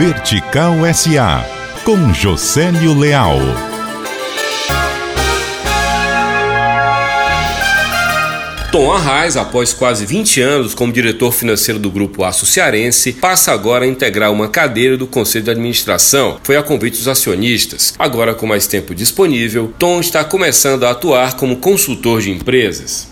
Vertical SA, com Josélio Leal. Tom Arraes, após quase 20 anos como diretor financeiro do Grupo Aço Cearense, passa agora a integrar uma cadeira do Conselho de Administração. Foi a convite dos acionistas. Agora, com mais tempo disponível, Tom está começando a atuar como consultor de empresas.